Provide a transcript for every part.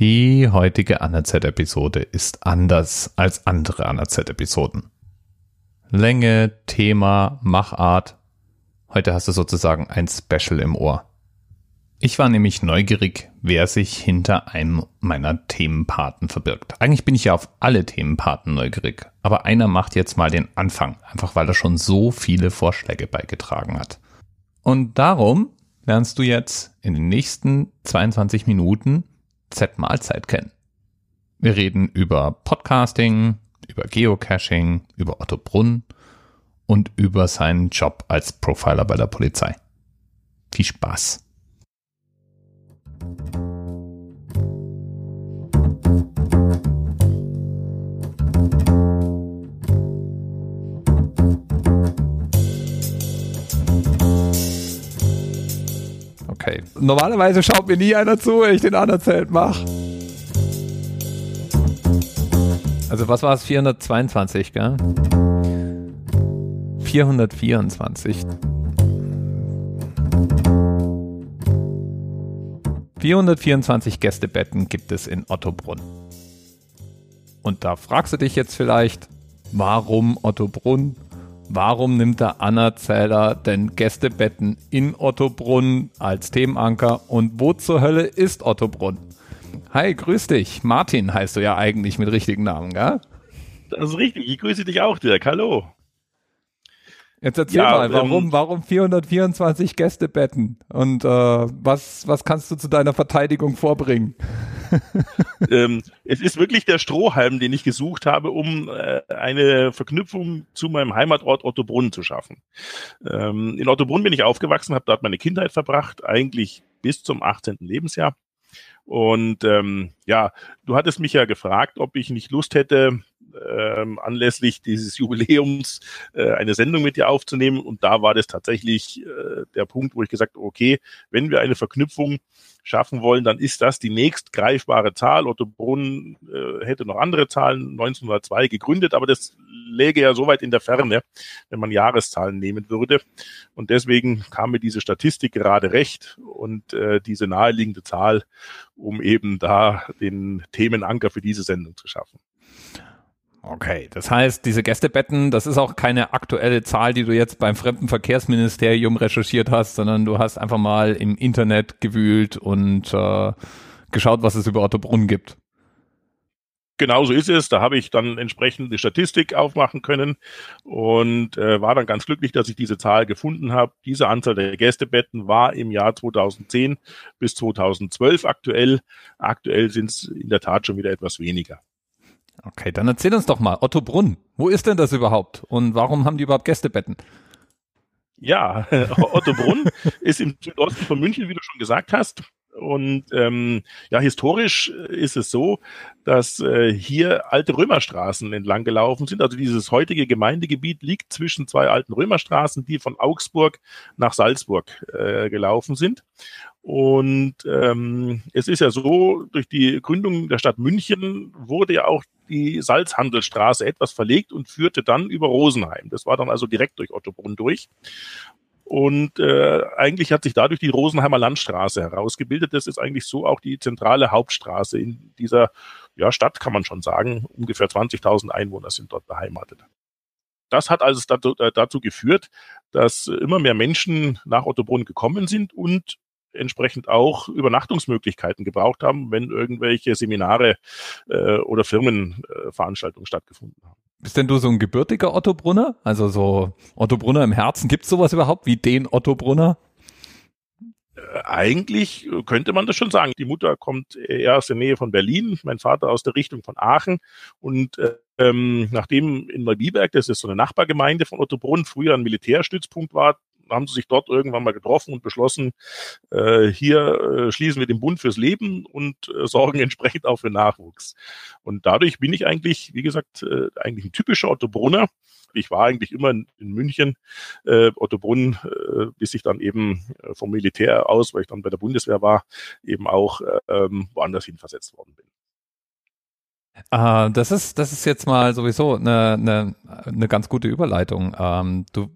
Die heutige ANZ-Episode ist anders als andere ANZ-Episoden. Länge, Thema, Machart. Heute hast du sozusagen ein Special im Ohr. Ich war nämlich neugierig, wer sich hinter einem meiner Themenpaten verbirgt. Eigentlich bin ich ja auf alle Themenpaten neugierig, aber einer macht jetzt mal den Anfang, einfach weil er schon so viele Vorschläge beigetragen hat. Und darum lernst du jetzt in den nächsten 22 Minuten Z-Mahlzeit kennen. Wir reden über Podcasting, über Geocaching, über Otto Brunn und über seinen Job als Profiler bei der Polizei. Viel Spaß! Okay. Normalerweise schaut mir nie einer zu, wenn ich den anderen Zelt mache. Also was war es? 422, gell? 424. 424 Gästebetten gibt es in Ottobrunn. Und da fragst du dich jetzt vielleicht, warum Ottobrunn? Warum nimmt der Anerzähler denn Gästebetten in Ottobrunn als Themenanker? Und wo zur Hölle ist Ottobrunn? Hi, grüß dich. Martin heißt du ja eigentlich mit richtigen Namen, gell? Das ist richtig. Ich grüße dich auch, Dirk. Hallo. Jetzt erzähl ja, mal, warum, ähm, warum 424 Gästebetten? Und äh, was, was kannst du zu deiner Verteidigung vorbringen? ähm, es ist wirklich der Strohhalm, den ich gesucht habe, um äh, eine Verknüpfung zu meinem Heimatort Ottobrunn zu schaffen. Ähm, in Ottobrunn bin ich aufgewachsen, habe dort meine Kindheit verbracht, eigentlich bis zum 18. Lebensjahr. Und ähm, ja, du hattest mich ja gefragt, ob ich nicht Lust hätte, ähm, anlässlich dieses Jubiläums äh, eine Sendung mit dir aufzunehmen. Und da war das tatsächlich äh, der Punkt, wo ich gesagt okay, wenn wir eine Verknüpfung schaffen wollen, dann ist das die nächst greifbare Zahl. Otto Brunn äh, hätte noch andere Zahlen 1902 gegründet, aber das läge ja so weit in der Ferne, wenn man Jahreszahlen nehmen würde. Und deswegen kam mir diese Statistik gerade recht und äh, diese naheliegende Zahl, um eben da den Themenanker für diese Sendung zu schaffen. Okay, das heißt, diese Gästebetten, das ist auch keine aktuelle Zahl, die du jetzt beim Fremdenverkehrsministerium recherchiert hast, sondern du hast einfach mal im Internet gewühlt und äh, geschaut, was es über Ottobrunn gibt. Genau so ist es. Da habe ich dann entsprechend die Statistik aufmachen können und äh, war dann ganz glücklich, dass ich diese Zahl gefunden habe. Diese Anzahl der Gästebetten war im Jahr 2010 bis 2012 aktuell. Aktuell sind es in der Tat schon wieder etwas weniger. Okay, dann erzähl uns doch mal, Otto Brunn, wo ist denn das überhaupt und warum haben die überhaupt Gästebetten? Ja, Otto Brunn ist im Südosten von München, wie du schon gesagt hast. Und ähm, ja, historisch ist es so, dass äh, hier alte Römerstraßen entlang gelaufen sind. Also dieses heutige Gemeindegebiet liegt zwischen zwei alten Römerstraßen, die von Augsburg nach Salzburg äh, gelaufen sind. Und ähm, es ist ja so, durch die Gründung der Stadt München wurde ja auch die Salzhandelsstraße etwas verlegt und führte dann über Rosenheim. Das war dann also direkt durch Ottobrunn durch. Und äh, eigentlich hat sich dadurch die Rosenheimer Landstraße herausgebildet. Das ist eigentlich so auch die zentrale Hauptstraße in dieser ja, Stadt, kann man schon sagen. Ungefähr 20.000 Einwohner sind dort beheimatet. Das hat also dazu, äh, dazu geführt, dass immer mehr Menschen nach Ottobrunn gekommen sind und entsprechend auch Übernachtungsmöglichkeiten gebraucht haben, wenn irgendwelche Seminare äh, oder Firmenveranstaltungen äh, stattgefunden haben. Bist denn du so ein gebürtiger Otto Brunner? Also so Otto Brunner im Herzen? Gibt es sowas überhaupt wie den Otto Brunner? Äh, eigentlich könnte man das schon sagen. Die Mutter kommt eher aus der Nähe von Berlin, mein Vater aus der Richtung von Aachen. Und ähm, nachdem in Neubiberg, das ist so eine Nachbargemeinde von Ottobrunn, früher ein Militärstützpunkt war, haben sie sich dort irgendwann mal getroffen und beschlossen, äh, hier äh, schließen wir den Bund fürs Leben und äh, sorgen entsprechend auch für Nachwuchs. Und dadurch bin ich eigentlich, wie gesagt, äh, eigentlich ein typischer Otto Brunner. Ich war eigentlich immer in, München, äh, Otto Brunn, äh, bis ich dann eben äh, vom Militär aus, weil ich dann bei der Bundeswehr war, eben auch äh, ähm, woanders hin versetzt worden bin. Uh, das ist, das ist jetzt mal sowieso eine, eine, eine ganz gute Überleitung. Ähm, du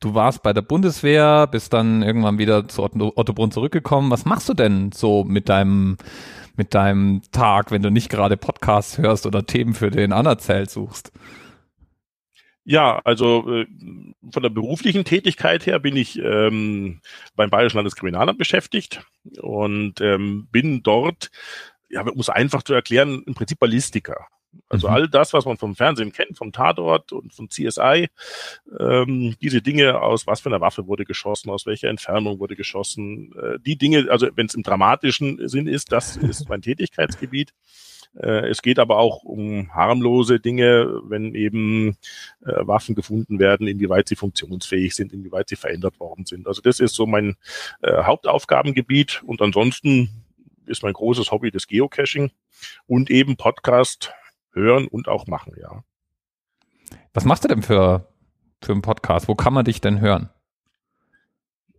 du warst bei der Bundeswehr, bist dann irgendwann wieder zu Otto, Ottobrunn zurückgekommen. Was machst du denn so mit deinem, mit deinem Tag, wenn du nicht gerade Podcasts hörst oder Themen für den Anerzählt suchst? Ja, also äh, von der beruflichen Tätigkeit her bin ich ähm, beim Bayerischen Landeskriminalamt beschäftigt und ähm, bin dort, ja, um es einfach zu erklären, im Prinzip Ballistiker. Also mhm. all das, was man vom Fernsehen kennt, vom Tatort und vom CSI, ähm, diese Dinge, aus was für einer Waffe wurde geschossen, aus welcher Entfernung wurde geschossen, äh, die Dinge, also wenn es im dramatischen Sinn ist, das ist mein Tätigkeitsgebiet. Äh, es geht aber auch um harmlose Dinge, wenn eben äh, Waffen gefunden werden, inwieweit sie funktionsfähig sind, inwieweit sie verändert worden sind. Also das ist so mein äh, Hauptaufgabengebiet und ansonsten ist mein großes Hobby das Geocaching und eben Podcast hören und auch machen, ja. Was machst du denn für, für einen Podcast? Wo kann man dich denn hören?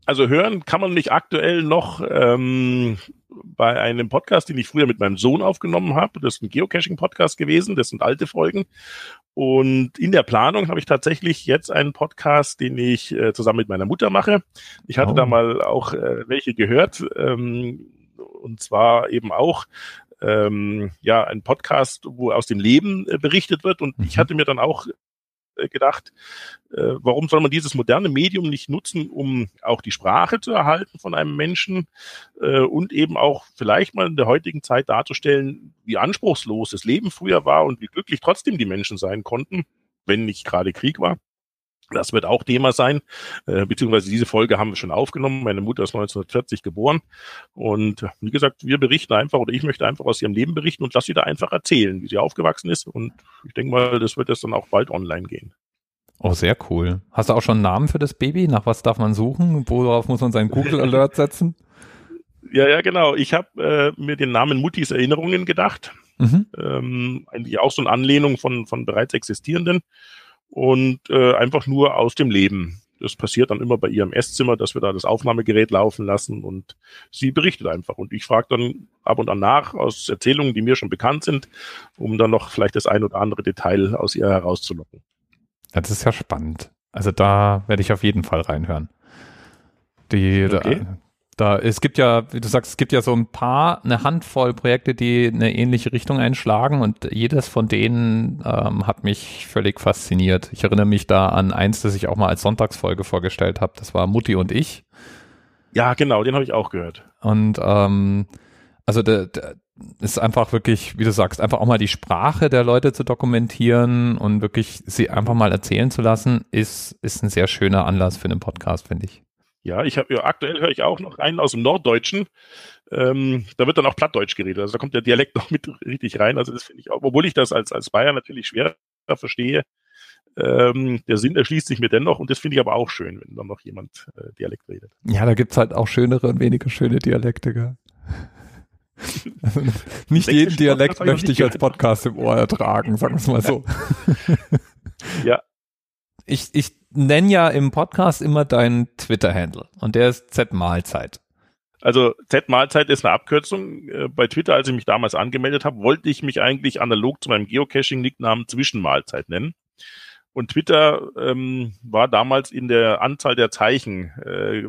Also hören kann man mich aktuell noch ähm, bei einem Podcast, den ich früher mit meinem Sohn aufgenommen habe. Das ist ein Geocaching-Podcast gewesen, das sind alte Folgen. Und in der Planung habe ich tatsächlich jetzt einen Podcast, den ich äh, zusammen mit meiner Mutter mache. Ich hatte oh. da mal auch äh, welche gehört. Ähm, und zwar eben auch ähm, ja ein Podcast, wo aus dem Leben äh, berichtet wird. Und mhm. ich hatte mir dann auch äh, gedacht, äh, warum soll man dieses moderne Medium nicht nutzen, um auch die Sprache zu erhalten von einem Menschen äh, und eben auch vielleicht mal in der heutigen Zeit darzustellen, wie anspruchslos das Leben früher war und wie glücklich trotzdem die Menschen sein konnten, wenn nicht gerade Krieg war. Das wird auch Thema sein, äh, beziehungsweise diese Folge haben wir schon aufgenommen. Meine Mutter ist 1940 geboren und wie gesagt, wir berichten einfach oder ich möchte einfach aus ihrem Leben berichten und lasse sie da einfach erzählen, wie sie aufgewachsen ist und ich denke mal, das wird jetzt dann auch bald online gehen. Oh, sehr cool. Hast du auch schon einen Namen für das Baby? Nach was darf man suchen? Worauf muss man seinen Google Alert setzen? Ja, ja, genau. Ich habe äh, mir den Namen Muttis Erinnerungen gedacht. Mhm. Ähm, eigentlich auch so eine Anlehnung von, von bereits existierenden und äh, einfach nur aus dem Leben. Das passiert dann immer bei ihrem Esszimmer, dass wir da das Aufnahmegerät laufen lassen und sie berichtet einfach. Und ich frage dann ab und an nach aus Erzählungen, die mir schon bekannt sind, um dann noch vielleicht das ein oder andere Detail aus ihr herauszulocken. Das ist ja spannend. Also da werde ich auf jeden Fall reinhören. Die, okay. da, da, es gibt ja, wie du sagst, es gibt ja so ein paar, eine Handvoll Projekte, die eine ähnliche Richtung einschlagen und jedes von denen ähm, hat mich völlig fasziniert. Ich erinnere mich da an eins, das ich auch mal als Sonntagsfolge vorgestellt habe. Das war Mutti und ich. Ja, genau, den habe ich auch gehört. Und ähm, also der, der ist einfach wirklich, wie du sagst, einfach auch mal die Sprache der Leute zu dokumentieren und wirklich sie einfach mal erzählen zu lassen, ist, ist ein sehr schöner Anlass für einen Podcast, finde ich. Ja, ich habe ja, aktuell höre ich auch noch einen aus dem Norddeutschen. Ähm, da wird dann auch Plattdeutsch geredet. Also da kommt der Dialekt noch mit richtig rein. Also das finde ich auch, obwohl ich das als, als Bayer natürlich schwer verstehe. Ähm, der Sinn erschließt sich mir dennoch und das finde ich aber auch schön, wenn dann noch jemand äh, Dialekt redet. Ja, da gibt's halt auch schönere und weniger schöne Dialekte, gell? Also nicht jeden Dialekt möchte ich als Podcast im Ohr ertragen, sagen wir es mal so. ja, ich, ich nenne ja im Podcast immer deinen Twitter-Handle und der ist Z-Mahlzeit. Also Z-Mahlzeit ist eine Abkürzung. Äh, bei Twitter, als ich mich damals angemeldet habe, wollte ich mich eigentlich analog zu meinem Geocaching-Nicknamen Zwischenmahlzeit nennen. Und Twitter ähm, war damals in der Anzahl der Zeichen äh,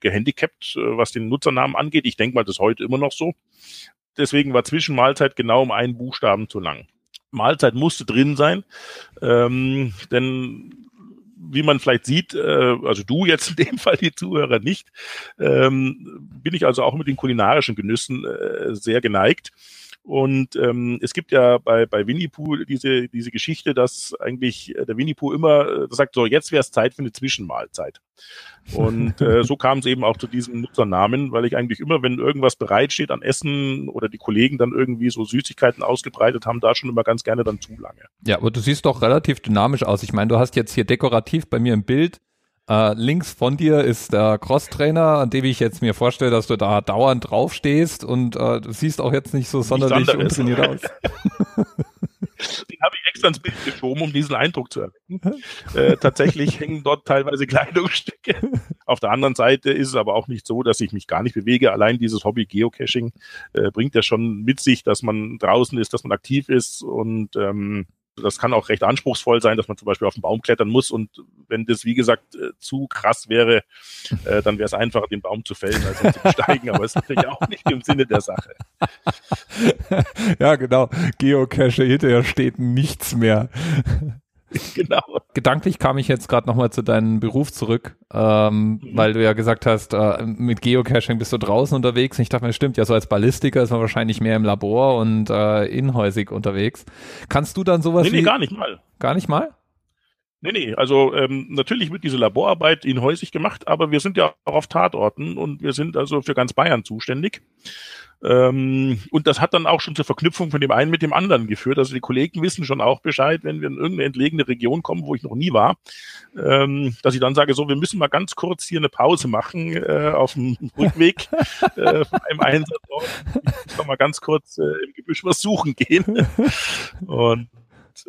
gehandicapt, äh, was den Nutzernamen angeht. Ich denke mal, das ist heute immer noch so. Deswegen war Zwischenmahlzeit genau um einen Buchstaben zu lang. Mahlzeit musste drin sein, ähm, denn wie man vielleicht sieht, äh, also du jetzt in dem Fall, die Zuhörer nicht, ähm, bin ich also auch mit den kulinarischen Genüssen äh, sehr geneigt. Und ähm, es gibt ja bei, bei Winnie Pooh diese, diese Geschichte, dass eigentlich der Winnie Pooh immer äh, sagt, so jetzt wäre es Zeit für eine Zwischenmahlzeit. Und äh, so kam es eben auch zu diesem Nutzernamen, weil ich eigentlich immer, wenn irgendwas bereitsteht an Essen oder die Kollegen dann irgendwie so Süßigkeiten ausgebreitet haben, da schon immer ganz gerne dann zu lange. Ja, aber du siehst doch relativ dynamisch aus. Ich meine, du hast jetzt hier dekorativ bei mir im Bild Uh, links von dir ist der Crosstrainer, an dem ich jetzt mir vorstelle, dass du da dauernd draufstehst und uh, du siehst auch jetzt nicht so sonderlich untrainiert aus. Den habe ich extra ins Bild geschoben, um diesen Eindruck zu erwecken. Äh, tatsächlich hängen dort teilweise Kleidungsstücke. Auf der anderen Seite ist es aber auch nicht so, dass ich mich gar nicht bewege. Allein dieses Hobby Geocaching äh, bringt ja schon mit sich, dass man draußen ist, dass man aktiv ist und ähm, das kann auch recht anspruchsvoll sein, dass man zum Beispiel auf den Baum klettern muss und wenn das, wie gesagt, äh, zu krass wäre, äh, dann wäre es einfacher, den Baum zu fällen, als ihn zu besteigen, aber es ist natürlich auch nicht im Sinne der Sache. ja, genau. Geocache, hinterher steht nichts mehr. genau. Gedanklich kam ich jetzt gerade nochmal zu deinem Beruf zurück, ähm, mhm. weil du ja gesagt hast, äh, mit Geocaching bist du draußen unterwegs. Und ich dachte mir, stimmt, ja, so als Ballistiker ist man wahrscheinlich mehr im Labor und äh, inhäusig unterwegs. Kannst du dann sowas nee, nee, wie... gar nicht mal. Gar nicht mal? Nee, nee, also ähm, natürlich wird diese Laborarbeit inhäusig gemacht, aber wir sind ja auch auf Tatorten und wir sind also für ganz Bayern zuständig. Ähm, und das hat dann auch schon zur Verknüpfung von dem einen mit dem anderen geführt. Also die Kollegen wissen schon auch Bescheid, wenn wir in irgendeine entlegene Region kommen, wo ich noch nie war, ähm, dass ich dann sage, so, wir müssen mal ganz kurz hier eine Pause machen äh, auf dem Rückweg äh, von einem Einsatz. Ich kann mal ganz kurz äh, im Gebüsch was suchen gehen. Und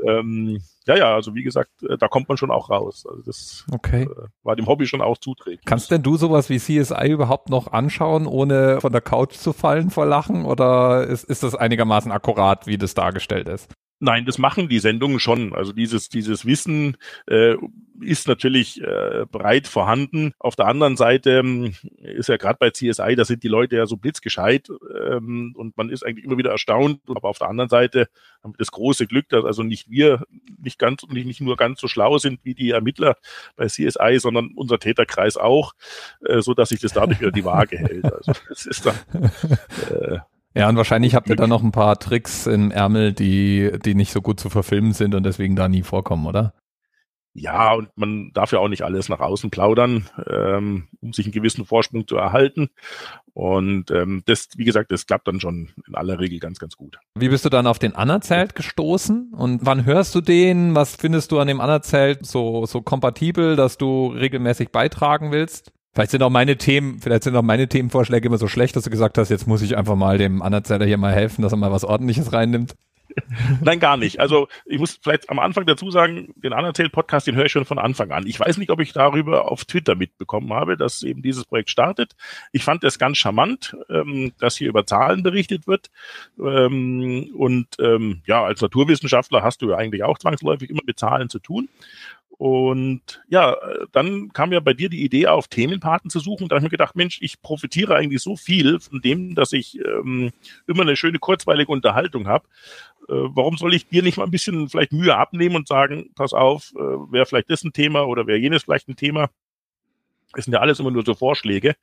ähm, ja, ja, also wie gesagt, äh, da kommt man schon auch raus. Also das okay. äh, war dem Hobby schon auch zuträglich. Kannst denn du sowas wie CSI überhaupt noch anschauen, ohne von der Couch zu fallen vor Lachen? Oder ist, ist das einigermaßen akkurat, wie das dargestellt ist? Nein, das machen die Sendungen schon. Also dieses, dieses Wissen äh, ist natürlich äh, breit vorhanden. Auf der anderen Seite ähm, ist ja gerade bei CSI, da sind die Leute ja so blitzgescheit ähm, und man ist eigentlich immer wieder erstaunt. Aber auf der anderen Seite haben wir das große Glück, dass also nicht wir nicht ganz nicht, nicht nur ganz so schlau sind wie die Ermittler bei CSI, sondern unser Täterkreis auch, äh, so dass sich das dadurch wieder die Waage hält. Also das ist dann äh, ja, und wahrscheinlich habt ihr da noch ein paar Tricks im Ärmel, die, die nicht so gut zu verfilmen sind und deswegen da nie vorkommen, oder? Ja, und man darf ja auch nicht alles nach außen plaudern, ähm, um sich einen gewissen Vorsprung zu erhalten. Und ähm, das, wie gesagt, das klappt dann schon in aller Regel ganz, ganz gut. Wie bist du dann auf den Anerzelt gestoßen? Und wann hörst du den? Was findest du an dem Anerzelt so, so kompatibel, dass du regelmäßig beitragen willst? Vielleicht sind auch meine Themen, vielleicht sind auch meine Themenvorschläge immer so schlecht, dass du gesagt hast, jetzt muss ich einfach mal dem Anerzähler hier mal helfen, dass er mal was ordentliches reinnimmt. Nein, gar nicht. Also ich muss vielleicht am Anfang dazu sagen, den Anerzählt-Podcast, den höre ich schon von Anfang an. Ich weiß nicht, ob ich darüber auf Twitter mitbekommen habe, dass eben dieses Projekt startet. Ich fand es ganz charmant, ähm, dass hier über Zahlen berichtet wird. Ähm, und ähm, ja, als Naturwissenschaftler hast du ja eigentlich auch zwangsläufig immer mit Zahlen zu tun. Und ja, dann kam ja bei dir die Idee auf, Themenpaten zu suchen. Da habe ich mir gedacht, Mensch, ich profitiere eigentlich so viel von dem, dass ich ähm, immer eine schöne, kurzweilige Unterhaltung habe. Äh, warum soll ich dir nicht mal ein bisschen vielleicht Mühe abnehmen und sagen, pass auf, äh, wäre vielleicht das ein Thema oder wäre jenes vielleicht ein Thema? Es sind ja alles immer nur so Vorschläge.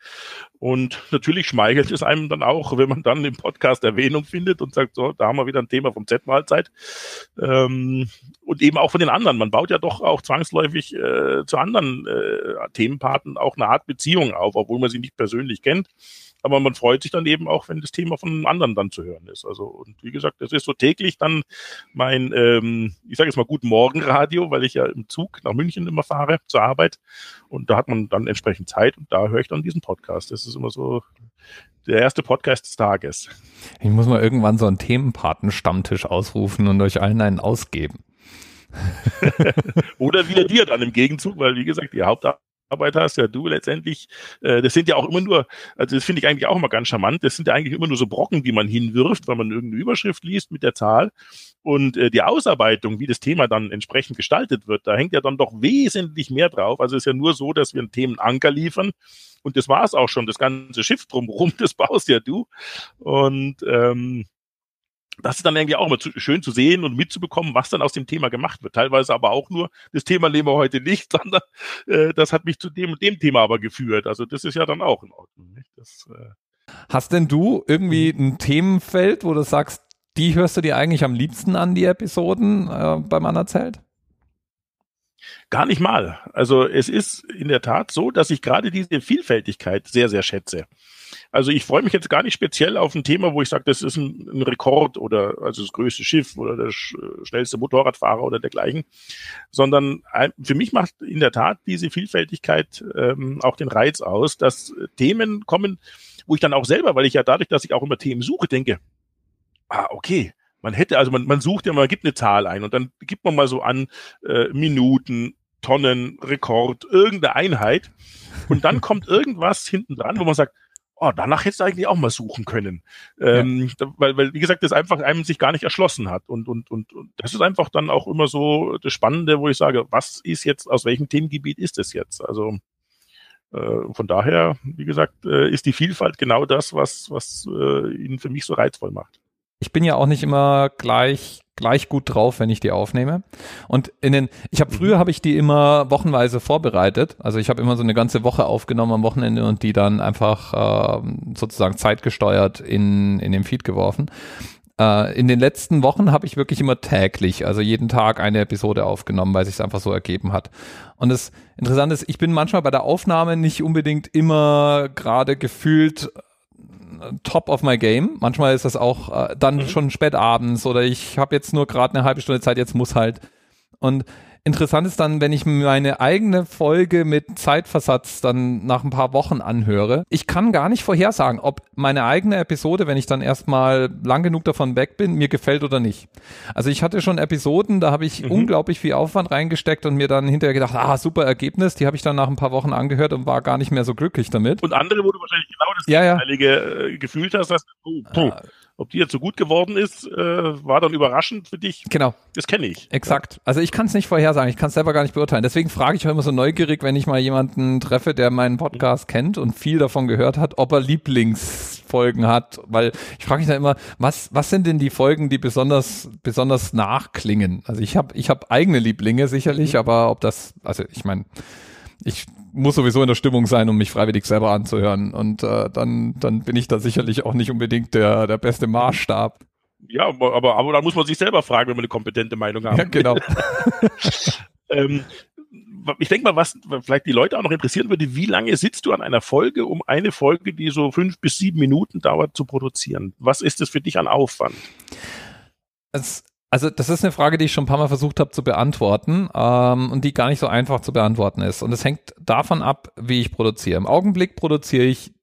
Und natürlich schmeichelt es einem dann auch, wenn man dann im Podcast Erwähnung findet und sagt, so, da haben wir wieder ein Thema vom Z-Mahlzeit. Ähm, und eben auch von den anderen. Man baut ja doch auch zwangsläufig äh, zu anderen äh, Themenparten auch eine Art Beziehung auf, obwohl man sie nicht persönlich kennt aber man freut sich dann eben auch, wenn das Thema von einem anderen dann zu hören ist. Also und wie gesagt, das ist so täglich dann mein, ähm, ich sage jetzt mal Guten Morgen Radio, weil ich ja im Zug nach München immer fahre zur Arbeit und da hat man dann entsprechend Zeit und da höre ich dann diesen Podcast. Das ist immer so der erste Podcast des Tages. Ich muss mal irgendwann so einen Themenpaten-Stammtisch ausrufen und euch allen einen ausgeben. Oder wieder dir dann im Gegenzug, weil wie gesagt, die Hauptarbeit Arbeit hast, ja du letztendlich, äh, das sind ja auch immer nur, also das finde ich eigentlich auch immer ganz charmant, das sind ja eigentlich immer nur so Brocken, die man hinwirft, weil man irgendeine Überschrift liest mit der Zahl. Und äh, die Ausarbeitung, wie das Thema dann entsprechend gestaltet wird, da hängt ja dann doch wesentlich mehr drauf. Also es ist ja nur so, dass wir einen Themenanker liefern. Und das war es auch schon. Das ganze Schiff drumherum, das baust ja du. Und ähm, das ist dann irgendwie auch immer zu, schön zu sehen und mitzubekommen, was dann aus dem Thema gemacht wird. Teilweise aber auch nur, das Thema nehmen wir heute nicht, sondern äh, das hat mich zu dem und dem Thema aber geführt. Also das ist ja dann auch in Ordnung. Nicht? Das, äh Hast denn du irgendwie mhm. ein Themenfeld, wo du sagst, die hörst du dir eigentlich am liebsten an, die Episoden äh, beim Anerzählt? Gar nicht mal. Also es ist in der Tat so, dass ich gerade diese Vielfältigkeit sehr, sehr schätze. Also ich freue mich jetzt gar nicht speziell auf ein Thema, wo ich sage, das ist ein, ein Rekord oder also das größte Schiff oder der sch schnellste Motorradfahrer oder dergleichen, sondern für mich macht in der Tat diese Vielfältigkeit ähm, auch den Reiz aus, dass Themen kommen, wo ich dann auch selber, weil ich ja dadurch, dass ich auch immer Themen suche, denke, ah, okay, man hätte, also man, man sucht ja, man gibt eine Zahl ein und dann gibt man mal so an äh, Minuten, Tonnen, Rekord, irgendeine Einheit und dann kommt irgendwas hinten dran, wo man sagt, oh, danach hättest du eigentlich auch mal suchen können. Ähm, ja. weil, weil, wie gesagt, das einfach einem sich gar nicht erschlossen hat. Und, und, und, und das ist einfach dann auch immer so das Spannende, wo ich sage, was ist jetzt, aus welchem Themengebiet ist es jetzt? Also äh, von daher, wie gesagt, äh, ist die Vielfalt genau das, was, was äh, ihn für mich so reizvoll macht. Ich bin ja auch nicht immer gleich gleich gut drauf, wenn ich die aufnehme. Und in den, ich habe früher habe ich die immer wochenweise vorbereitet. Also ich habe immer so eine ganze Woche aufgenommen am Wochenende und die dann einfach äh, sozusagen zeitgesteuert in in den Feed geworfen. Äh, in den letzten Wochen habe ich wirklich immer täglich, also jeden Tag eine Episode aufgenommen, weil sich es einfach so ergeben hat. Und das Interessante ist, ich bin manchmal bei der Aufnahme nicht unbedingt immer gerade gefühlt top of my game. Manchmal ist das auch äh, dann mhm. schon spät abends oder ich habe jetzt nur gerade eine halbe Stunde Zeit, jetzt muss halt. Und Interessant ist dann, wenn ich meine eigene Folge mit Zeitversatz dann nach ein paar Wochen anhöre. Ich kann gar nicht vorhersagen, ob meine eigene Episode, wenn ich dann erstmal lang genug davon weg bin, mir gefällt oder nicht. Also ich hatte schon Episoden, da habe ich mhm. unglaublich viel Aufwand reingesteckt und mir dann hinterher gedacht, ah, super Ergebnis, die habe ich dann nach ein paar Wochen angehört und war gar nicht mehr so glücklich damit. Und andere, wo du wahrscheinlich genau das ja, ja. Äh, gefühlt hast, dass, oh, oh. Äh, ob die jetzt so gut geworden ist, äh, war dann überraschend für dich. Genau. Das kenne ich. Exakt. Also ich kann es nicht vorhersagen, ich kann es selber gar nicht beurteilen. Deswegen frage ich auch immer so neugierig, wenn ich mal jemanden treffe, der meinen Podcast mhm. kennt und viel davon gehört hat, ob er Lieblingsfolgen hat. Weil ich frage mich dann immer, was, was sind denn die Folgen, die besonders, besonders nachklingen? Also ich habe ich hab eigene Lieblinge sicherlich, mhm. aber ob das, also ich meine, ich muss sowieso in der Stimmung sein, um mich freiwillig selber anzuhören. Und äh, dann, dann bin ich da sicherlich auch nicht unbedingt der, der beste Maßstab. Ja, aber, aber, dann muss man sich selber fragen, wenn man eine kompetente Meinung hat. Ja, genau. ähm, ich denke mal, was vielleicht die Leute auch noch interessieren würde, wie lange sitzt du an einer Folge, um eine Folge, die so fünf bis sieben Minuten dauert, zu produzieren? Was ist das für dich an Aufwand? Es also das ist eine Frage, die ich schon ein paar Mal versucht habe zu beantworten ähm, und die gar nicht so einfach zu beantworten ist. Und es hängt davon ab, wie ich produziere. Im Augenblick produziere ich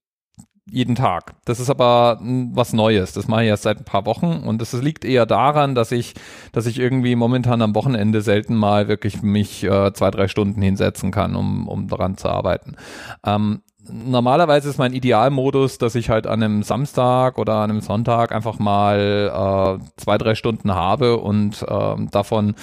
jeden Tag. Das ist aber was Neues. Das mache ich erst seit ein paar Wochen und es liegt eher daran, dass ich, dass ich irgendwie momentan am Wochenende selten mal wirklich mich äh, zwei, drei Stunden hinsetzen kann, um, um daran zu arbeiten. Ähm, normalerweise ist mein Idealmodus, dass ich halt an einem Samstag oder an einem Sonntag einfach mal äh, zwei, drei Stunden habe und äh, davon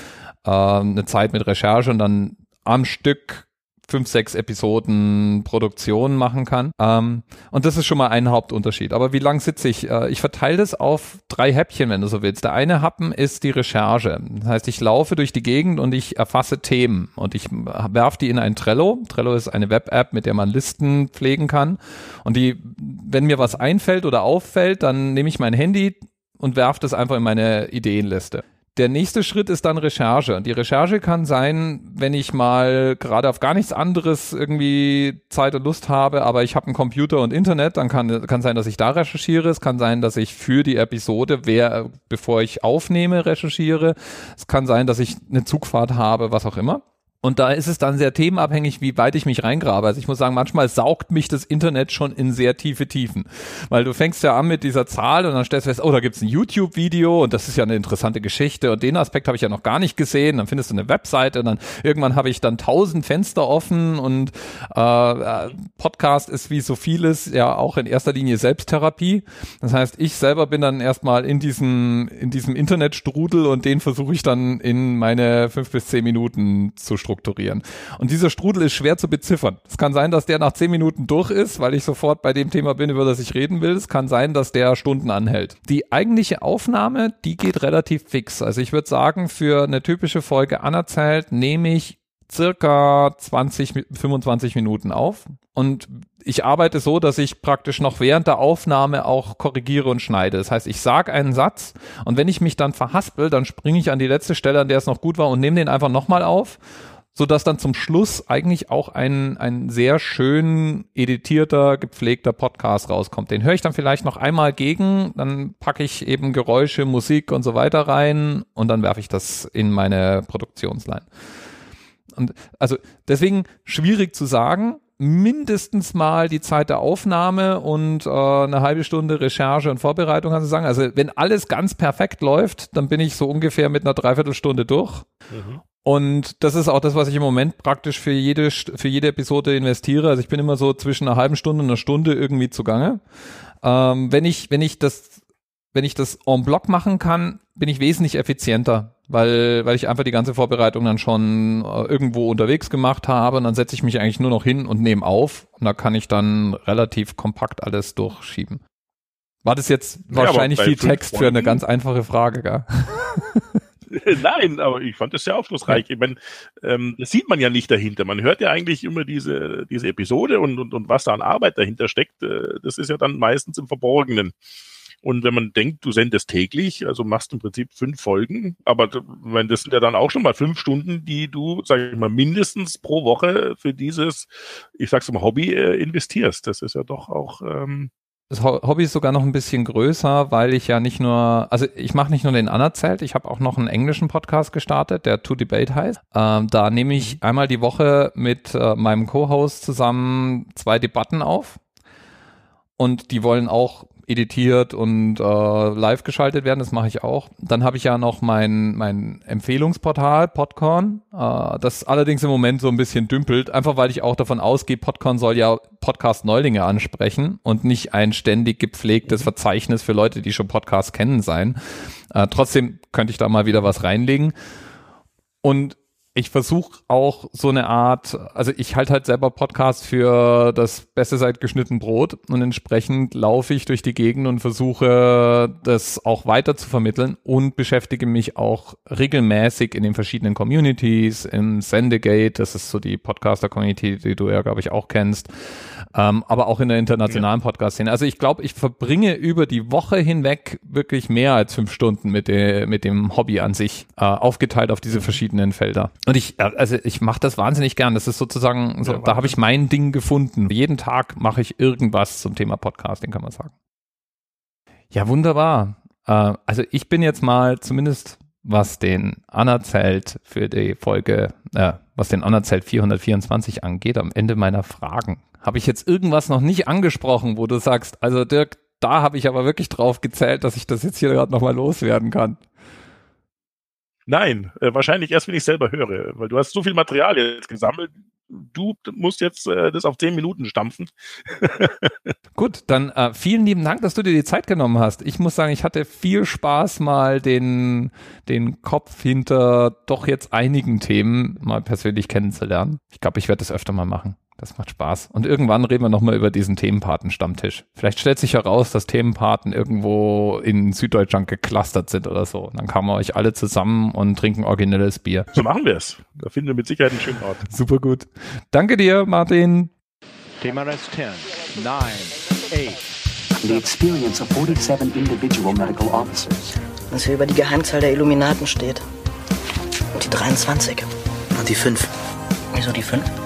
äh, eine Zeit mit Recherche und dann am Stück fünf, sechs Episoden Produktion machen kann. Ähm, und das ist schon mal ein Hauptunterschied. Aber wie lang sitze ich? Äh, ich verteile das auf drei Häppchen, wenn du so willst. Der eine Happen ist die Recherche. Das heißt, ich laufe durch die Gegend und ich erfasse Themen und ich werfe die in ein Trello. Trello ist eine Web-App, mit der man Listen pflegen kann. Und die, wenn mir was einfällt oder auffällt, dann nehme ich mein Handy und werfe das einfach in meine Ideenliste. Der nächste Schritt ist dann Recherche. Die Recherche kann sein, wenn ich mal gerade auf gar nichts anderes irgendwie Zeit und Lust habe, aber ich habe einen Computer und Internet, dann kann, kann sein, dass ich da recherchiere. Es kann sein, dass ich für die Episode, wer, bevor ich aufnehme, recherchiere. Es kann sein, dass ich eine Zugfahrt habe, was auch immer. Und da ist es dann sehr themenabhängig, wie weit ich mich reingrabe. Also ich muss sagen, manchmal saugt mich das Internet schon in sehr tiefe Tiefen. Weil du fängst ja an mit dieser Zahl und dann stellst du fest, oh, da gibt's ein YouTube-Video und das ist ja eine interessante Geschichte und den Aspekt habe ich ja noch gar nicht gesehen. Dann findest du eine Webseite und dann irgendwann habe ich dann tausend Fenster offen und äh, Podcast ist wie so vieles ja auch in erster Linie Selbsttherapie. Das heißt, ich selber bin dann erstmal in diesem, in diesem Internetstrudel und den versuche ich dann in meine fünf bis zehn Minuten zu strukturieren strukturieren. Und dieser Strudel ist schwer zu beziffern. Es kann sein, dass der nach zehn Minuten durch ist, weil ich sofort bei dem Thema bin, über das ich reden will. Es kann sein, dass der Stunden anhält. Die eigentliche Aufnahme, die geht relativ fix. Also ich würde sagen, für eine typische Folge anerzählt nehme ich circa 20, 25 Minuten auf. Und ich arbeite so, dass ich praktisch noch während der Aufnahme auch korrigiere und schneide. Das heißt, ich sage einen Satz und wenn ich mich dann verhaspel, dann springe ich an die letzte Stelle, an der es noch gut war und nehme den einfach nochmal auf so dass dann zum Schluss eigentlich auch ein, ein sehr schön editierter, gepflegter Podcast rauskommt. Den höre ich dann vielleicht noch einmal gegen, dann packe ich eben Geräusche, Musik und so weiter rein und dann werfe ich das in meine Produktionsline. Und also deswegen schwierig zu sagen, mindestens mal die Zeit der Aufnahme und äh, eine halbe Stunde Recherche und Vorbereitung, kannst du sagen. Also wenn alles ganz perfekt läuft, dann bin ich so ungefähr mit einer Dreiviertelstunde durch. Mhm. Und das ist auch das, was ich im Moment praktisch für jede, für jede Episode investiere. Also ich bin immer so zwischen einer halben Stunde und einer Stunde irgendwie zugange. Ähm, wenn ich, wenn ich das, wenn ich das en bloc machen kann, bin ich wesentlich effizienter, weil, weil ich einfach die ganze Vorbereitung dann schon äh, irgendwo unterwegs gemacht habe und dann setze ich mich eigentlich nur noch hin und nehme auf und da kann ich dann relativ kompakt alles durchschieben. War das jetzt ja, wahrscheinlich viel Text für eine ganz einfache Frage, gell? Nein, aber ich fand das sehr aufschlussreich. Ich meine, ähm, das sieht man ja nicht dahinter. Man hört ja eigentlich immer diese, diese Episode und, und, und was da an Arbeit dahinter steckt, äh, das ist ja dann meistens im Verborgenen. Und wenn man denkt, du sendest täglich, also machst im Prinzip fünf Folgen, aber wenn das sind ja dann auch schon mal fünf Stunden, die du, sag ich mal, mindestens pro Woche für dieses, ich sag's mal, Hobby äh, investierst. Das ist ja doch auch ähm, das Hobby ist sogar noch ein bisschen größer, weil ich ja nicht nur, also ich mache nicht nur den Anerzählt, ich habe auch noch einen englischen Podcast gestartet, der To Debate heißt. Ähm, da nehme ich mhm. einmal die Woche mit äh, meinem Co-Host zusammen zwei Debatten auf. Und die wollen auch editiert und äh, live geschaltet werden. Das mache ich auch. Dann habe ich ja noch mein, mein Empfehlungsportal Podcorn, äh, das allerdings im Moment so ein bisschen dümpelt, einfach weil ich auch davon ausgehe, Podcorn soll ja Podcast-Neulinge ansprechen und nicht ein ständig gepflegtes Verzeichnis für Leute, die schon Podcasts kennen sein. Äh, trotzdem könnte ich da mal wieder was reinlegen. Und ich versuche auch so eine Art, also ich halte halt selber Podcast für das Beste seit geschnitten Brot und entsprechend laufe ich durch die Gegend und versuche das auch weiter zu vermitteln und beschäftige mich auch regelmäßig in den verschiedenen Communities, im Sendegate, das ist so die Podcaster-Community, die du ja, glaube ich, auch kennst, ähm, aber auch in der internationalen ja. Podcast-Szene. Also ich glaube, ich verbringe über die Woche hinweg wirklich mehr als fünf Stunden mit, de, mit dem Hobby an sich, äh, aufgeteilt auf diese verschiedenen Felder. Und ich, also ich mache das wahnsinnig gern. Das ist sozusagen, so, ja, da habe ich mein Ding gefunden. Jeden Tag mache ich irgendwas zum Thema Podcasting, kann man sagen. Ja, wunderbar. Äh, also ich bin jetzt mal zumindest, was den Anerzählt für die Folge, äh, was den Anerzählt 424 angeht, am Ende meiner Fragen. Habe ich jetzt irgendwas noch nicht angesprochen, wo du sagst, also Dirk, da habe ich aber wirklich drauf gezählt, dass ich das jetzt hier gerade nochmal loswerden kann. Nein, äh, wahrscheinlich erst, wenn ich selber höre, weil du hast so viel Material jetzt gesammelt. Du musst jetzt äh, das auf zehn Minuten stampfen. Gut, dann äh, vielen lieben Dank, dass du dir die Zeit genommen hast. Ich muss sagen, ich hatte viel Spaß, mal den, den Kopf hinter doch jetzt einigen Themen mal persönlich kennenzulernen. Ich glaube, ich werde das öfter mal machen. Das macht Spaß. Und irgendwann reden wir nochmal über diesen Themenpaten-Stammtisch. Vielleicht stellt sich heraus, dass Themenpaten irgendwo in Süddeutschland geclustert sind oder so. Und dann kamen wir euch alle zusammen und trinken originelles Bier. So machen wir es. Da finden wir mit Sicherheit einen schönen Ort. Super gut. Danke dir, Martin. Thema Rest 10, 9, 8. The experience of 47 individual medical officers. Was hier über die Geheimzahl der Illuminaten steht. Und die 23. Und die 5. Wieso die 5?